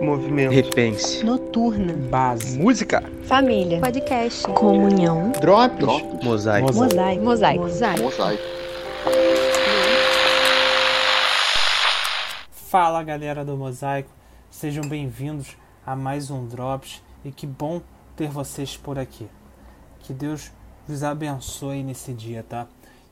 Movimento. Repense. Noturna. Base. Música. Família. Podcast. Comunhão. Drops. Mosaico. Mosaico. Mosaico. Mosaico. Mosaico. Fala galera do Mosaico, sejam bem-vindos a mais um Drops e que bom ter vocês por aqui. Que Deus vos abençoe nesse dia, tá?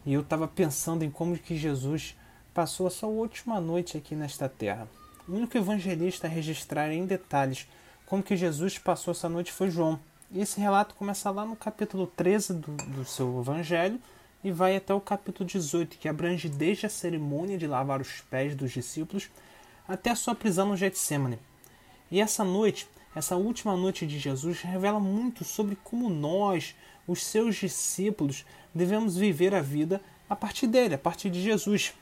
E eu estava pensando em como que Jesus passou a sua última noite aqui nesta terra. O único evangelista a registrar em detalhes como que Jesus passou essa noite foi João. E esse relato começa lá no capítulo 13 do, do seu evangelho e vai até o capítulo 18, que abrange desde a cerimônia de lavar os pés dos discípulos até a sua prisão no Getsemane. E essa noite, essa última noite de Jesus, revela muito sobre como nós, os seus discípulos, devemos viver a vida a partir dele, a partir de Jesus.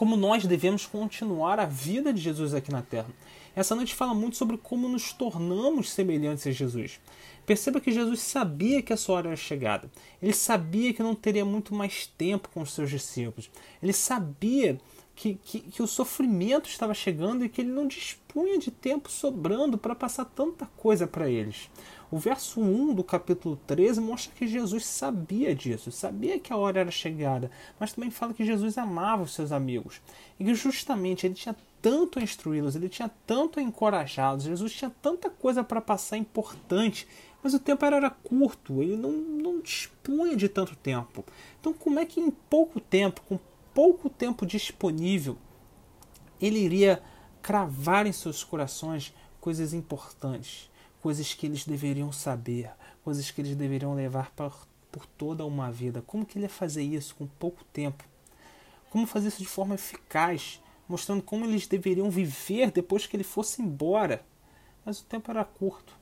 Como nós devemos continuar a vida de Jesus aqui na terra. Essa noite fala muito sobre como nos tornamos semelhantes a Jesus. Perceba que Jesus sabia que a sua hora era chegada. Ele sabia que não teria muito mais tempo com os seus discípulos. Ele sabia que, que, que, o sofrimento estava chegando e que ele não dispunha de tempo sobrando para passar tanta coisa para eles. O verso 1 do capítulo 13 mostra que Jesus sabia disso, sabia que a hora era chegada, mas também fala que Jesus amava os seus amigos e que justamente ele tinha tanto a instruí-los, ele tinha tanto a encorajá-los, Jesus tinha tanta coisa para passar importante, mas o tempo era, era curto, ele não, não dispunha de tanto tempo. Então, como é que em pouco tempo, com pouco tempo disponível, ele iria cravar em seus corações coisas importantes, coisas que eles deveriam saber, coisas que eles deveriam levar por, por toda uma vida. Como que ele ia fazer isso com pouco tempo? Como fazer isso de forma eficaz, mostrando como eles deveriam viver depois que ele fosse embora? Mas o tempo era curto.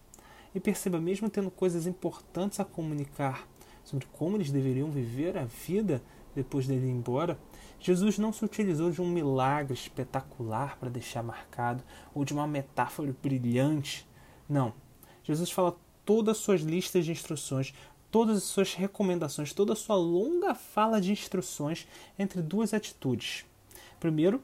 E perceba, mesmo tendo coisas importantes a comunicar sobre como eles deveriam viver a vida depois dele ir embora, Jesus não se utilizou de um milagre espetacular para deixar marcado ou de uma metáfora brilhante. Não. Jesus fala todas as suas listas de instruções, todas as suas recomendações, toda a sua longa fala de instruções entre duas atitudes. Primeiro,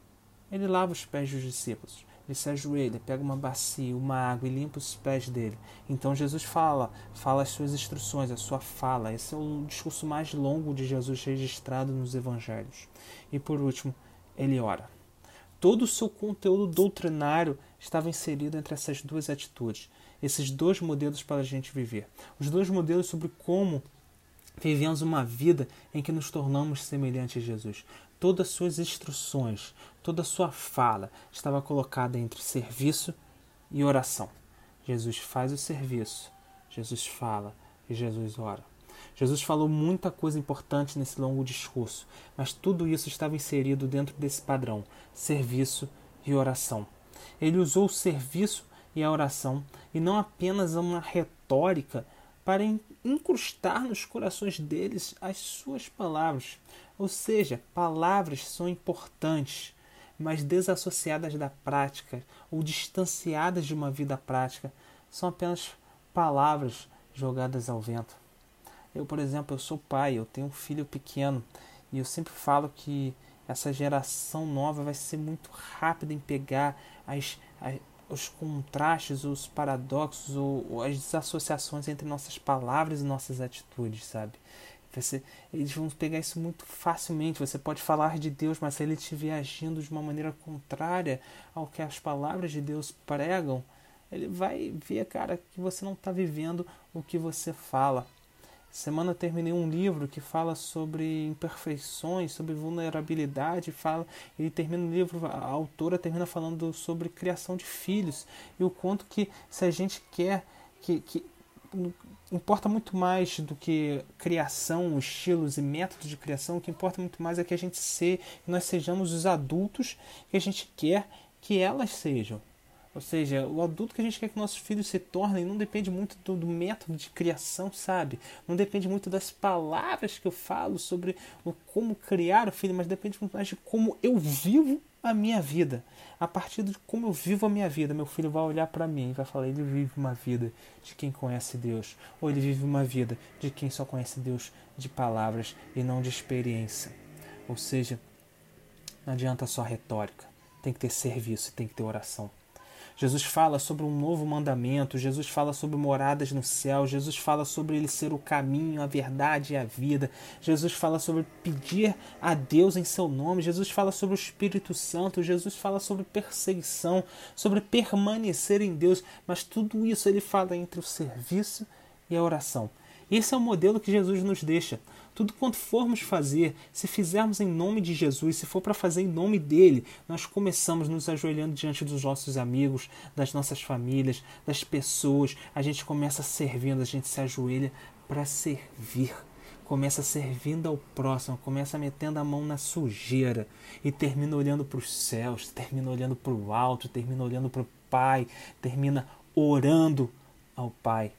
ele lava os pés dos discípulos. Ele se ajoelha, pega uma bacia, uma água e limpa os pés dele. Então Jesus fala, fala as suas instruções, a sua fala. Esse é o discurso mais longo de Jesus registrado nos evangelhos. E por último, ele ora. Todo o seu conteúdo doutrinário estava inserido entre essas duas atitudes, esses dois modelos para a gente viver. Os dois modelos sobre como vivemos uma vida em que nos tornamos semelhantes a Jesus todas as suas instruções, toda sua fala estava colocada entre serviço e oração. Jesus faz o serviço, Jesus fala e Jesus ora. Jesus falou muita coisa importante nesse longo discurso, mas tudo isso estava inserido dentro desse padrão: serviço e oração. Ele usou o serviço e a oração e não apenas uma retórica para incrustar nos corações deles as suas palavras. Ou seja, palavras são importantes, mas desassociadas da prática ou distanciadas de uma vida prática são apenas palavras jogadas ao vento. Eu, por exemplo, eu sou pai, eu tenho um filho pequeno e eu sempre falo que essa geração nova vai ser muito rápida em pegar as, as os contrastes, os paradoxos ou, as desassociações entre nossas palavras e nossas atitudes, sabe? Você, eles vão pegar isso muito facilmente. Você pode falar de Deus, mas se ele estiver agindo de uma maneira contrária ao que as palavras de Deus pregam, ele vai ver, cara, que você não está vivendo o que você fala. Semana terminei um livro que fala sobre imperfeições, sobre vulnerabilidade, fala, ele termina o livro, a autora termina falando sobre criação de filhos e o quanto que se a gente quer que, que importa muito mais do que criação, estilos e métodos de criação, o que importa muito mais é que a gente se, nós sejamos os adultos que a gente quer que elas sejam. Ou seja, o adulto que a gente quer que nossos filhos se tornem não depende muito do, do, método de criação, sabe? Não depende muito das palavras que eu falo sobre o, como criar o filho, mas depende muito mais de como eu vivo a minha vida. A partir de como eu vivo a minha vida, meu filho vai olhar para mim e vai falar: ele vive uma vida de quem conhece Deus, ou ele vive uma vida de quem só conhece Deus de palavras e não de experiência. Ou seja, não adianta só retórica, tem que ter serviço, tem que ter oração. Jesus fala sobre um novo mandamento, Jesus fala sobre moradas no céu, Jesus fala sobre ele ser o caminho, a verdade e a vida. Jesus fala sobre pedir a Deus em seu nome, Jesus fala sobre o Espírito Santo, Jesus fala sobre perseguição, sobre permanecer em Deus, mas tudo isso ele fala entre o serviço e a oração. Esse é o modelo que Jesus nos deixa. Tudo quanto formos fazer, se fizermos em nome de Jesus, se for para fazer em nome dele, nós começamos nos ajoelhando diante dos nossos amigos, das nossas famílias, das pessoas. A gente começa servindo, a gente se ajoelha para servir. Começa servindo ao próximo, começa metendo a mão na sujeira e termina olhando para os céus, termina olhando para o alto, termina olhando para o Pai, termina orando ao Pai.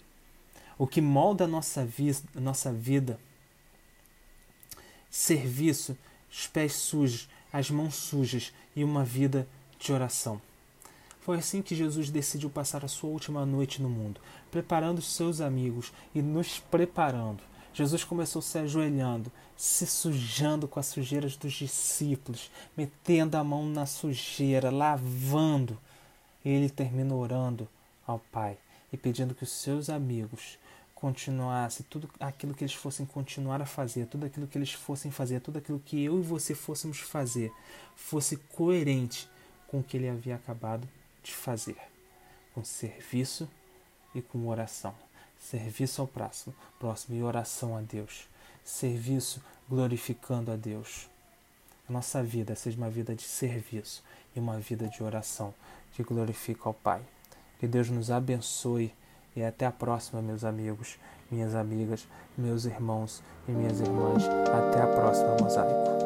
O que molda a nossa, vi nossa vida serviço, os pés sujos, as mãos sujas e uma vida de oração. Foi assim que Jesus decidiu passar a sua última noite no mundo, preparando os seus amigos e nos preparando. Jesus começou se ajoelhando, se sujando com as sujeiras dos discípulos, metendo a mão na sujeira, lavando. Ele termina orando ao Pai e pedindo que os seus amigos continuasse, tudo aquilo que eles fossem continuar a fazer, tudo aquilo que eles fossem fazer, tudo aquilo que eu e você fôssemos fazer, fosse coerente com o que ele havia acabado de fazer, com serviço e com oração. Serviço ao próximo, próximo e oração a Deus. Serviço glorificando a Deus. A nossa vida seja uma vida de serviço e uma vida de oração que glorifica ao Pai. Que Deus nos abençoe e até a próxima, meus amigos, minhas amigas, meus irmãos e minhas irmãs. Até a próxima, mosaico.